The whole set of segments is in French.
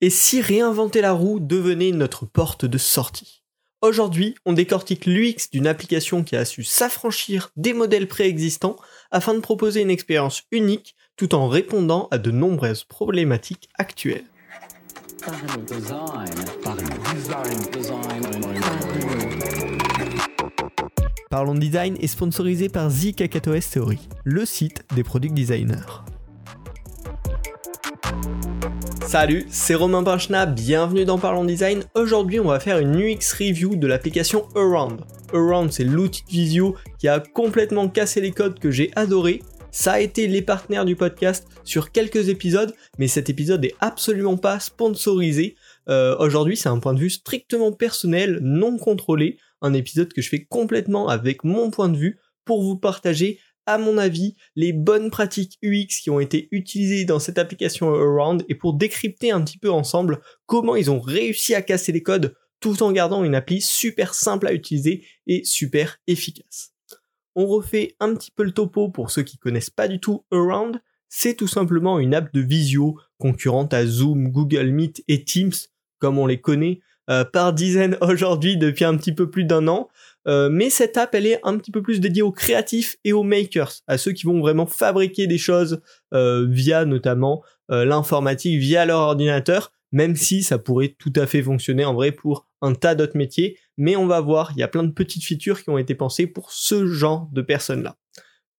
Et si réinventer la roue devenait notre porte de sortie? Aujourd'hui, on décortique l'UX d'une application qui a su s'affranchir des modèles préexistants afin de proposer une expérience unique tout en répondant à de nombreuses problématiques actuelles. Parlons Design est sponsorisé par The Kakatoes Theory, le site des product designers. Salut, c'est Romain Pinchna, bienvenue dans Parlons Design. Aujourd'hui, on va faire une UX review de l'application Around. Around, c'est l'outil de visio qui a complètement cassé les codes que j'ai adoré. Ça a été les partenaires du podcast sur quelques épisodes, mais cet épisode est absolument pas sponsorisé. Euh, aujourd'hui, c'est un point de vue strictement personnel, non contrôlé, un épisode que je fais complètement avec mon point de vue pour vous partager à mon avis, les bonnes pratiques UX qui ont été utilisées dans cette application Around et pour décrypter un petit peu ensemble comment ils ont réussi à casser les codes tout en gardant une appli super simple à utiliser et super efficace. On refait un petit peu le topo pour ceux qui connaissent pas du tout Around. C'est tout simplement une app de visio concurrente à Zoom, Google Meet et Teams comme on les connaît euh, par dizaines aujourd'hui depuis un petit peu plus d'un an. Euh, mais cette app, elle est un petit peu plus dédiée aux créatifs et aux makers, à ceux qui vont vraiment fabriquer des choses euh, via notamment euh, l'informatique, via leur ordinateur, même si ça pourrait tout à fait fonctionner en vrai pour un tas d'autres métiers. Mais on va voir, il y a plein de petites features qui ont été pensées pour ce genre de personnes-là.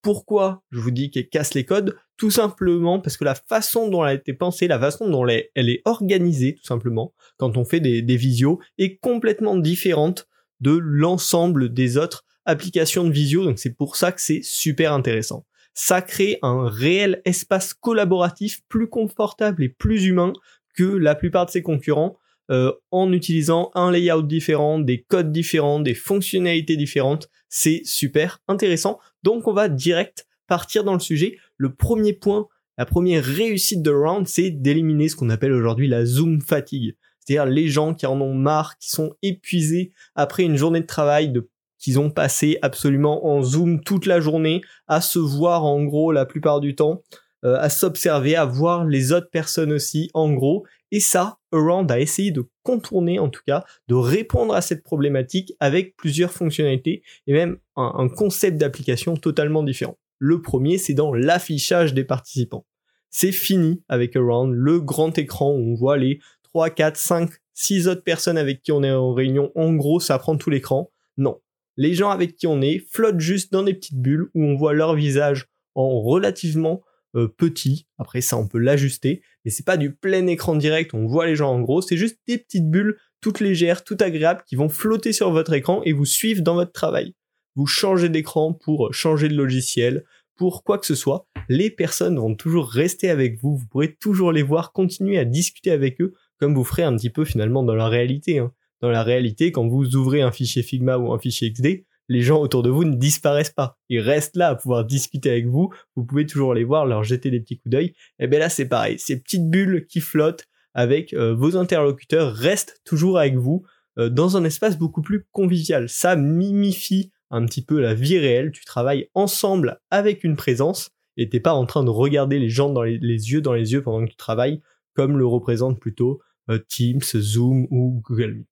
Pourquoi je vous dis qu'elle casse les codes? Tout simplement parce que la façon dont elle a été pensée, la façon dont elle est, organisée, tout simplement, quand on fait des, des visios, est complètement différente de l'ensemble des autres applications de visio. Donc c'est pour ça que c'est super intéressant. Ça crée un réel espace collaboratif plus confortable et plus humain que la plupart de ses concurrents euh, en utilisant un layout différent, des codes différents, des fonctionnalités différentes. C'est super intéressant. Donc on va direct partir dans le sujet. Le premier point, la première réussite de Round, c'est d'éliminer ce qu'on appelle aujourd'hui la zoom fatigue c'est-à-dire les gens qui en ont marre, qui sont épuisés après une journée de travail, de, qu'ils ont passé absolument en zoom toute la journée, à se voir en gros la plupart du temps, euh, à s'observer, à voir les autres personnes aussi en gros. Et ça, Around a essayé de contourner en tout cas, de répondre à cette problématique avec plusieurs fonctionnalités et même un, un concept d'application totalement différent. Le premier, c'est dans l'affichage des participants. C'est fini avec Around, le grand écran où on voit les 3, 4, 5, 6 autres personnes avec qui on est en réunion, en gros, ça prend tout l'écran. Non. Les gens avec qui on est flottent juste dans des petites bulles où on voit leur visage en relativement euh, petit. Après ça, on peut l'ajuster, mais c'est pas du plein écran direct. On voit les gens en gros. C'est juste des petites bulles toutes légères, toutes agréables qui vont flotter sur votre écran et vous suivre dans votre travail. Vous changez d'écran pour changer de logiciel, pour quoi que ce soit. Les personnes vont toujours rester avec vous. Vous pourrez toujours les voir, continuer à discuter avec eux comme vous ferez un petit peu finalement dans la réalité. Hein. Dans la réalité, quand vous ouvrez un fichier Figma ou un fichier XD, les gens autour de vous ne disparaissent pas. Ils restent là à pouvoir discuter avec vous. Vous pouvez toujours les voir, leur jeter des petits coups d'œil. Et bien là, c'est pareil. Ces petites bulles qui flottent avec euh, vos interlocuteurs restent toujours avec vous euh, dans un espace beaucoup plus convivial. Ça mimifie un petit peu la vie réelle. Tu travailles ensemble avec une présence et t'es pas en train de regarder les gens dans les, yeux dans les yeux pendant que tu travailles comme le représente plutôt Teams, Zoom ou Google Meet.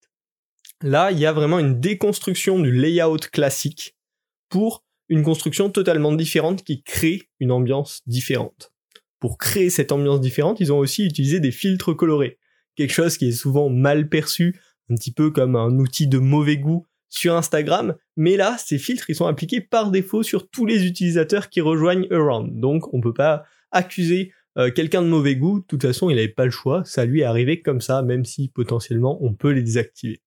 Là, il y a vraiment une déconstruction du layout classique pour une construction totalement différente qui crée une ambiance différente. Pour créer cette ambiance différente, ils ont aussi utilisé des filtres colorés, quelque chose qui est souvent mal perçu, un petit peu comme un outil de mauvais goût sur Instagram, mais là, ces filtres, ils sont appliqués par défaut sur tous les utilisateurs qui rejoignent Around. Donc, on peut pas accuser euh, quelqu'un de mauvais goût, de toute façon, il n'avait pas le choix, ça lui est arrivé comme ça, même si potentiellement on peut les désactiver.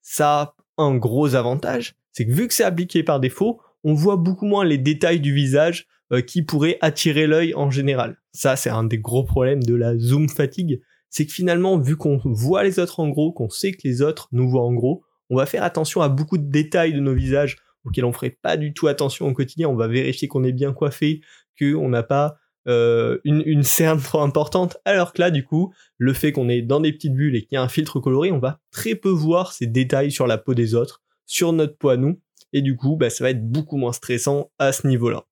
Ça a un gros avantage, c'est que vu que c'est appliqué par défaut, on voit beaucoup moins les détails du visage euh, qui pourraient attirer l'œil en général. Ça, c'est un des gros problèmes de la zoom fatigue, c'est que finalement, vu qu'on voit les autres en gros, qu'on sait que les autres nous voient en gros, on va faire attention à beaucoup de détails de nos visages auxquels on ferait pas du tout attention au quotidien. On va vérifier qu'on est bien coiffé, qu'on n'a pas euh, une, une cerne trop importante, alors que là, du coup, le fait qu'on est dans des petites bulles et qu'il y a un filtre coloré, on va très peu voir ces détails sur la peau des autres, sur notre peau à nous, et du coup, bah, ça va être beaucoup moins stressant à ce niveau-là.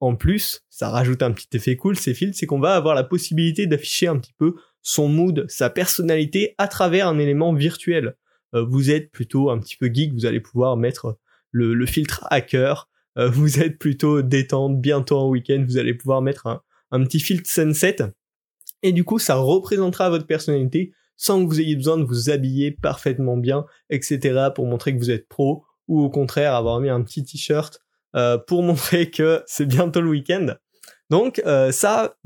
En plus, ça rajoute un petit effet cool, ces filtres, c'est qu'on va avoir la possibilité d'afficher un petit peu son mood, sa personnalité à travers un élément virtuel. Euh, vous êtes plutôt un petit peu geek, vous allez pouvoir mettre le, filtre hacker. Euh, vous êtes plutôt détente, bientôt en week-end, vous allez pouvoir mettre un, petit filtre sunset. Et du coup, ça représentera votre personnalité sans que vous ayez besoin de vous habiller parfaitement bien, etc. pour montrer que vous êtes pro ou au contraire avoir mis un petit t-shirt euh, pour montrer que c'est bientôt le week-end. Donc euh, ça,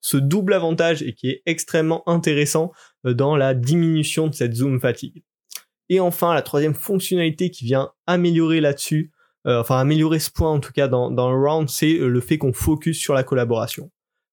ce double avantage et qui est extrêmement intéressant dans la diminution de cette zoom fatigue. Et enfin, la troisième fonctionnalité qui vient améliorer là-dessus, enfin améliorer ce point en tout cas dans, dans le round, c'est le fait qu'on focus sur la collaboration.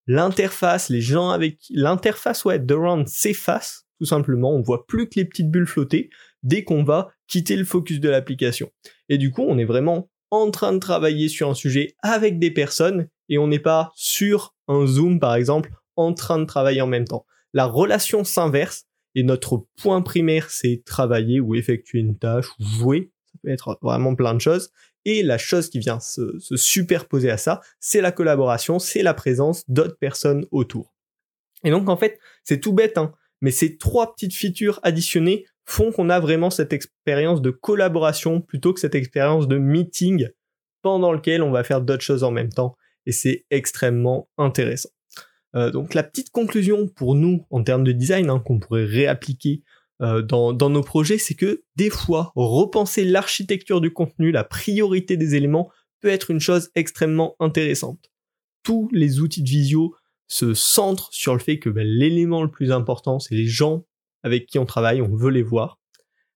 L'interface, les gens avec l'interface ouais, de round s'efface tout simplement. On voit plus que les petites bulles flotter dès qu'on va quitter le focus de l'application. Et du coup, on est vraiment en train de travailler sur un sujet avec des personnes et on n'est pas sur un Zoom, par exemple, en train de travailler en même temps. La relation s'inverse et notre point primaire, c'est travailler ou effectuer une tâche ou jouer. Ça peut être vraiment plein de choses. Et la chose qui vient se, se superposer à ça, c'est la collaboration, c'est la présence d'autres personnes autour. Et donc, en fait, c'est tout bête, hein, mais ces trois petites features additionnées font qu'on a vraiment cette expérience de collaboration plutôt que cette expérience de meeting pendant lequel on va faire d'autres choses en même temps et c'est extrêmement intéressant. Euh, donc la petite conclusion pour nous en termes de design hein, qu'on pourrait réappliquer euh, dans, dans nos projets, c'est que des fois, repenser l'architecture du contenu, la priorité des éléments peut être une chose extrêmement intéressante. Tous les outils de visio se centre sur le fait que ben, l'élément le plus important, c'est les gens avec qui on travaille, on veut les voir.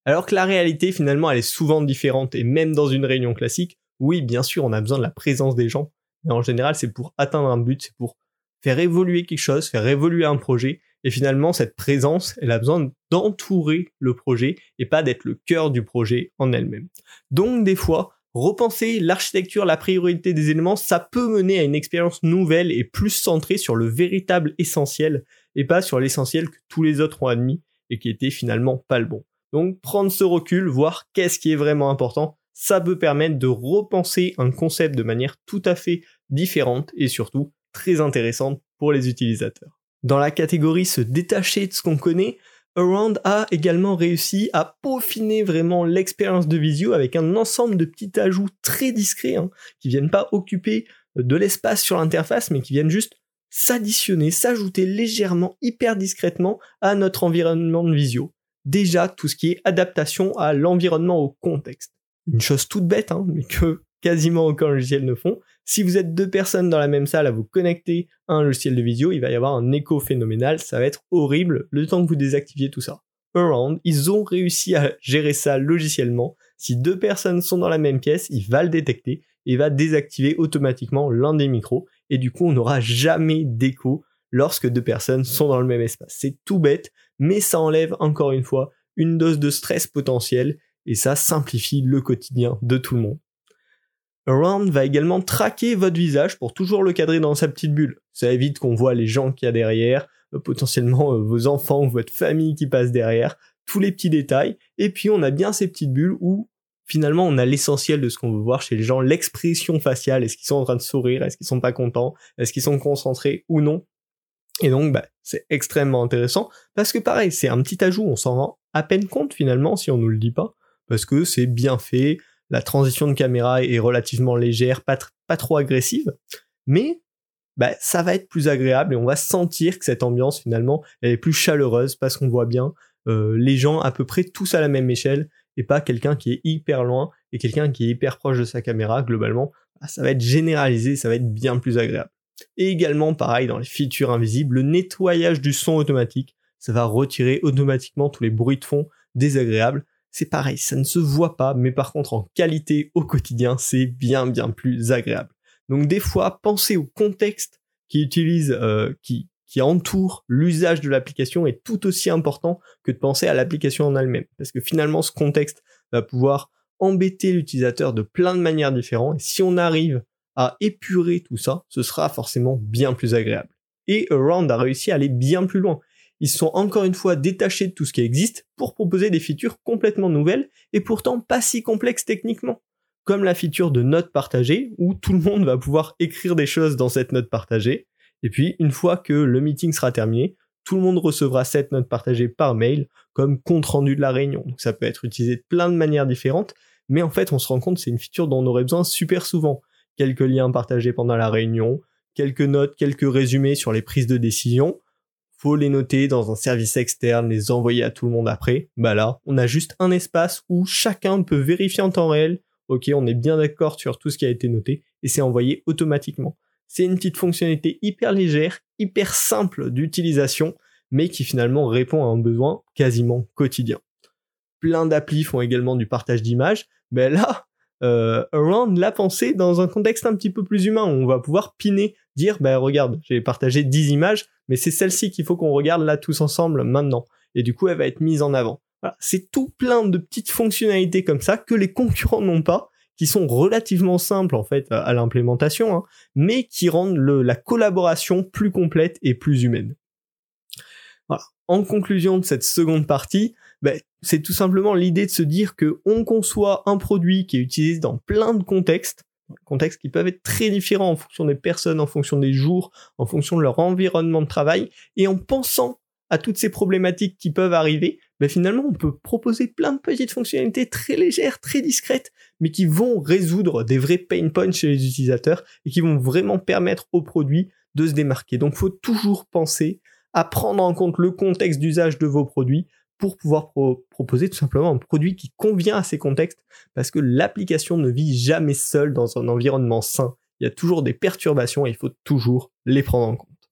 Alors que la réalité, finalement, elle est souvent différente, et même dans une réunion classique, oui, bien sûr, on a besoin de la présence des gens, mais en général, c'est pour atteindre un but, c'est pour faire évoluer quelque chose, faire évoluer un projet, et finalement, cette présence, elle a besoin d'entourer le projet, et pas d'être le cœur du projet en elle-même. Donc, des fois, repenser l'architecture, la priorité des éléments, ça peut mener à une expérience nouvelle et plus centrée sur le véritable essentiel et pas sur l'essentiel que tous les autres ont admis et qui était finalement pas le bon. Donc prendre ce recul, voir qu'est-ce qui est vraiment important, ça peut permettre de repenser un concept de manière tout à fait différente et surtout très intéressante pour les utilisateurs. Dans la catégorie se détacher de ce qu'on connaît, Around a également réussi à peaufiner vraiment l'expérience de visio avec un ensemble de petits ajouts très discrets hein, qui viennent pas occuper de l'espace sur l'interface mais qui viennent juste s'additionner, s'ajouter légèrement, hyper discrètement à notre environnement de visio. Déjà tout ce qui est adaptation à l'environnement au contexte. Une chose toute bête hein, mais que quasiment aucun logiciel ne font, si vous êtes deux personnes dans la même salle à vous connecter à un logiciel de visio, il va y avoir un écho phénoménal, ça va être horrible le temps que vous désactiviez tout ça. Around, ils ont réussi à gérer ça logiciellement. Si deux personnes sont dans la même pièce, il va le détecter et va désactiver automatiquement l'un des micros et du coup on n'aura jamais d'écho lorsque deux personnes sont dans le même espace. C'est tout bête, mais ça enlève encore une fois une dose de stress potentiel et ça simplifie le quotidien de tout le monde. Around va également traquer votre visage pour toujours le cadrer dans sa petite bulle. Ça évite qu'on voit les gens qu'il y a derrière, euh, potentiellement euh, vos enfants ou votre famille qui passe derrière, tous les petits détails. Et puis on a bien ces petites bulles où finalement on a l'essentiel de ce qu'on veut voir chez les gens, l'expression faciale, est-ce qu'ils sont en train de sourire, est-ce qu'ils sont pas contents, est-ce qu'ils sont concentrés ou non. Et donc bah, c'est extrêmement intéressant parce que pareil, c'est un petit ajout, on s'en rend à peine compte finalement si on nous le dit pas, parce que c'est bien fait, la transition de caméra est relativement légère, pas, trop agressive, mais bah, ça va être plus agréable et on va sentir que cette ambiance finalement est plus chaleureuse parce qu'on voit bien euh, les gens à peu près tous à la même échelle et pas quelqu'un qui est hyper loin et quelqu'un qui est hyper proche de sa caméra globalement bah, ça va être généralisé ça va être bien plus agréable. Et également pareil dans les features invisibles le nettoyage du son automatique ça va retirer automatiquement tous les bruits de fond désagréables c'est pareil, ça ne se voit pas, mais par contre en qualité au quotidien, c'est bien bien plus agréable. Donc des fois, pensez au contexte qui utilise, euh, qui, qui entoure l'usage de l'application est tout aussi important que de penser à l'application en elle-même. Parce que finalement, ce contexte va pouvoir embêter l'utilisateur de plein de manières différentes. Et si on arrive à épurer tout ça, ce sera forcément bien plus agréable. Et Around a réussi à aller bien plus loin ils sont encore une fois détachés de tout ce qui existe pour proposer des features complètement nouvelles et pourtant pas si complexes techniquement. Comme la feature de note partagée où tout le monde va pouvoir écrire des choses dans cette note partagée. Et puis, une fois que le meeting sera terminé, tout le monde recevra cette note partagée par mail comme compte rendu de la réunion. Donc ça peut être utilisé de plein de manières différentes, mais en fait on se rend compte que c'est une feature dont on aurait besoin super souvent. Quelques liens partagés pendant la réunion, quelques notes, quelques résumés sur les prises de décision. Faut les noter dans un service externe, les envoyer à tout le monde après. Bah là, on a juste un espace où chacun peut vérifier en temps réel. Ok, on est bien d'accord sur tout ce qui a été noté et c'est envoyé automatiquement. C'est une petite fonctionnalité hyper légère, hyper simple d'utilisation, mais qui finalement répond à un besoin quasiment quotidien. Plein d'applis font également du partage d'images, mais là, euh, Around l'a pensé dans un contexte un petit peu plus humain. On va pouvoir piner, dire, bah regarde, j'ai partagé 10 images, mais c'est celle-ci qu'il faut qu'on regarde là tous ensemble maintenant. Et du coup, elle va être mise en avant. C'est tout plein de petites fonctionnalités comme ça que les concurrents n'ont pas, qui sont relativement simples en fait à, l'implémentation, hein, mais qui rendent la collaboration plus complète et plus humaine. Voilà. En conclusion de cette seconde partie, ben, c'est tout simplement l'idée de se dire que on conçoit un produit qui est utilisé dans plein de contextes, contextes qui peuvent être très différents en fonction des personnes, en fonction des jours, en fonction de leur environnement de travail, et en pensant à toutes ces problématiques qui peuvent arriver, ben finalement on peut proposer plein de petites fonctionnalités très légères, très discrètes, mais qui vont résoudre des vrais pain points chez les utilisateurs et qui vont vraiment permettre au produit de se démarquer. Donc faut toujours penser à prendre en compte le contexte d'usage de vos produits pour pouvoir proposer tout simplement un produit qui convient à ces contextes, parce que l'application ne vit jamais seule dans un environnement sain. Il y a toujours des perturbations et il faut toujours les prendre en compte.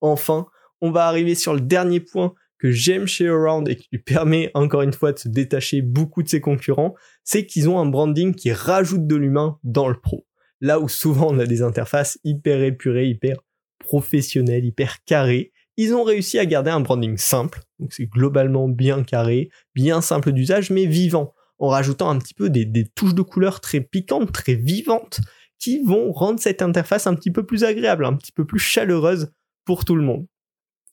Enfin, on va arriver sur le dernier point que j'aime chez Around et qui lui permet encore une fois de se détacher beaucoup de ses concurrents, c'est qu'ils ont un branding qui rajoute de l'humain dans le pro. Là où souvent on a des interfaces hyper épurées, hyper professionnelles, hyper carrées, ils ont réussi à garder un branding simple, donc c'est globalement bien carré, bien simple d'usage, mais vivant, en rajoutant un petit peu des, touches de couleurs très piquantes, très vivantes, qui vont rendre cette interface un petit peu plus agréable, un petit peu plus chaleureuse pour tout le monde.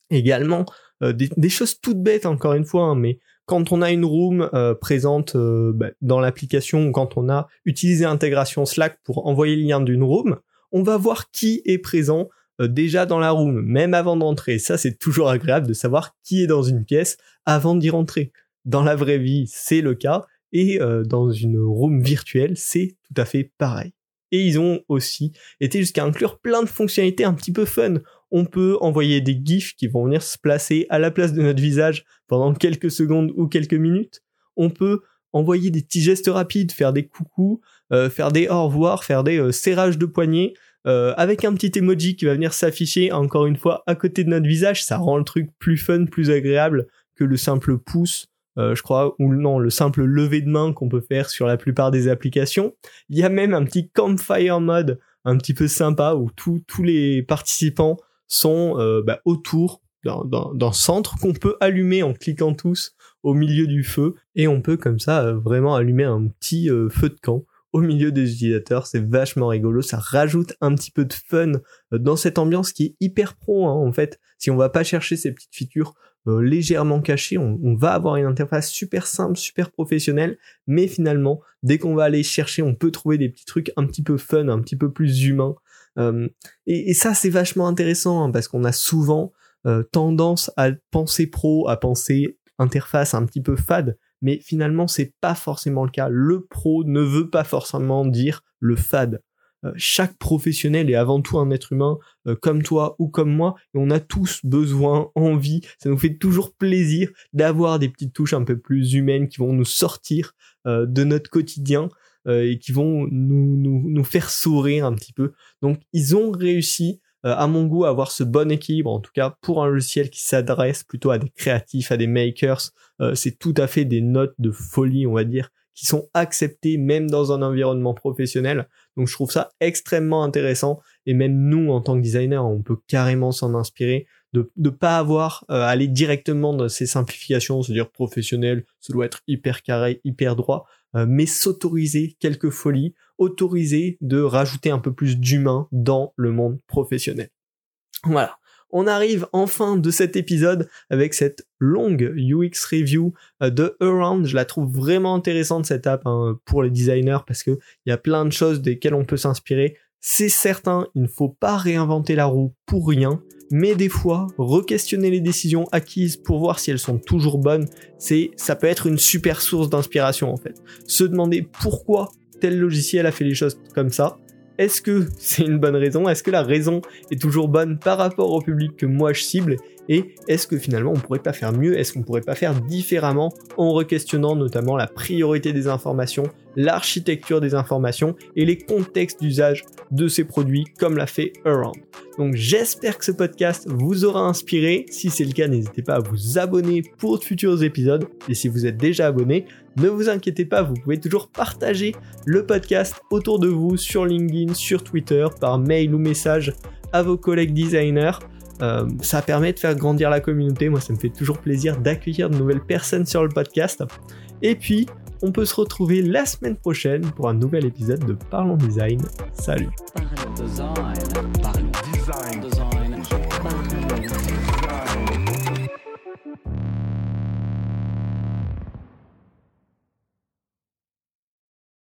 Également, euh, des, choses toutes bêtes encore une fois, hein, mais quand on a une room euh, présente euh, bah, dans l'application ou quand on a utilisé l'intégration Slack pour envoyer le lien d'une room, on va voir qui est présent déjà dans la room, même avant d'entrer. Ça, c'est toujours agréable de savoir qui est dans une pièce avant d'y rentrer. Dans la vraie vie, c'est le cas, et euh, dans une room virtuelle, c'est tout à fait pareil. Et ils ont aussi été jusqu'à inclure plein de fonctionnalités un petit peu fun. On peut envoyer des gifs qui vont venir se placer à la place de notre visage pendant quelques secondes ou quelques minutes. On peut envoyer des petits gestes rapides, faire des coucous, euh, faire des au revoir, faire des serrages de poignets. Euh, avec un petit emoji qui va venir s'afficher encore une fois à côté de notre visage, ça rend le truc plus fun, plus agréable que le simple pouce, euh, je crois, ou non, le simple lever de main qu'on peut faire sur la plupart des applications. Il y a même un petit campfire mode un petit peu sympa où tous les participants sont euh, bah, autour d'un centre qu'on peut allumer en cliquant tous au milieu du feu et on peut comme ça vraiment allumer un petit feu de camp au milieu des utilisateurs, c'est vachement rigolo, ça rajoute un petit peu de fun euh, dans cette ambiance qui est hyper pro hein, en fait. Si on va pas chercher ces petites features euh, légèrement cachées, on, va avoir une interface super simple, super professionnelle, mais finalement, dès qu'on va aller chercher, on peut trouver des petits trucs un petit peu fun, un petit peu plus humains. Euh, et, ça, c'est vachement intéressant hein, parce qu'on a souvent tendance à penser pro, à penser interface un petit peu fade, mais finalement c'est pas forcément le cas. Le pro ne veut pas forcément dire le fade. Euh, chaque professionnel est avant tout un être humain euh, comme toi ou comme moi et on a tous besoin, envie, ça nous fait toujours plaisir d'avoir des petites touches un peu plus humaines qui vont nous sortir euh, de notre quotidien et qui vont nous, faire sourire un petit peu. Donc ils ont réussi euh, à mon goût, avoir ce bon équilibre, en tout cas pour un logiciel qui s'adresse plutôt à des créatifs, à des makers, euh, c'est tout à fait des notes de folie, on va dire, qui sont acceptées même dans un environnement professionnel. Donc je trouve ça extrêmement intéressant. Et même nous en tant que designer, on peut carrément s'en inspirer. De ne pas avoir euh, aller directement dans ces simplifications, c'est-à-dire professionnel, ça doit être hyper carré, hyper droit, mais s'autoriser quelques folies autorisé de rajouter un peu plus d'humain dans le monde professionnel. Voilà. On arrive enfin de cet épisode avec cette longue UX review euh, de Around. Je la trouve vraiment intéressante cette app hein, pour les designers parce que il y a plein de choses desquelles on peut s'inspirer. C'est certain, il ne faut pas réinventer la roue pour rien, mais des fois, re-questionner les décisions acquises pour voir si elles sont toujours bonnes, c'est, ça peut être une super source d'inspiration en fait. Se demander pourquoi tel logiciel a fait les choses comme ça, est-ce que c'est une bonne raison? Est-ce que la raison est toujours bonne par rapport au public que moi je cible? Et est-ce que finalement on pourrait pas faire mieux? Est-ce qu'on pourrait pas faire différemment en re-questionnant notamment la priorité des informations, l'architecture des informations et les contextes d'usage de ces produits comme l'a fait Around? Donc j'espère que ce podcast vous aura inspiré. Si c'est le cas, n'hésitez pas à vous abonner pour de futurs épisodes. Et si vous êtes déjà abonné, ne vous inquiétez pas, vous pouvez toujours partager le podcast autour de vous sur LinkedIn, sur Twitter, par mail ou message à vos collègues designers. Euh, ça permet de faire grandir la communauté. Moi, ça me fait toujours plaisir d'accueillir de nouvelles personnes sur le podcast. Et puis, on peut se retrouver la semaine prochaine pour un nouvel épisode de Parlons Design. Salut.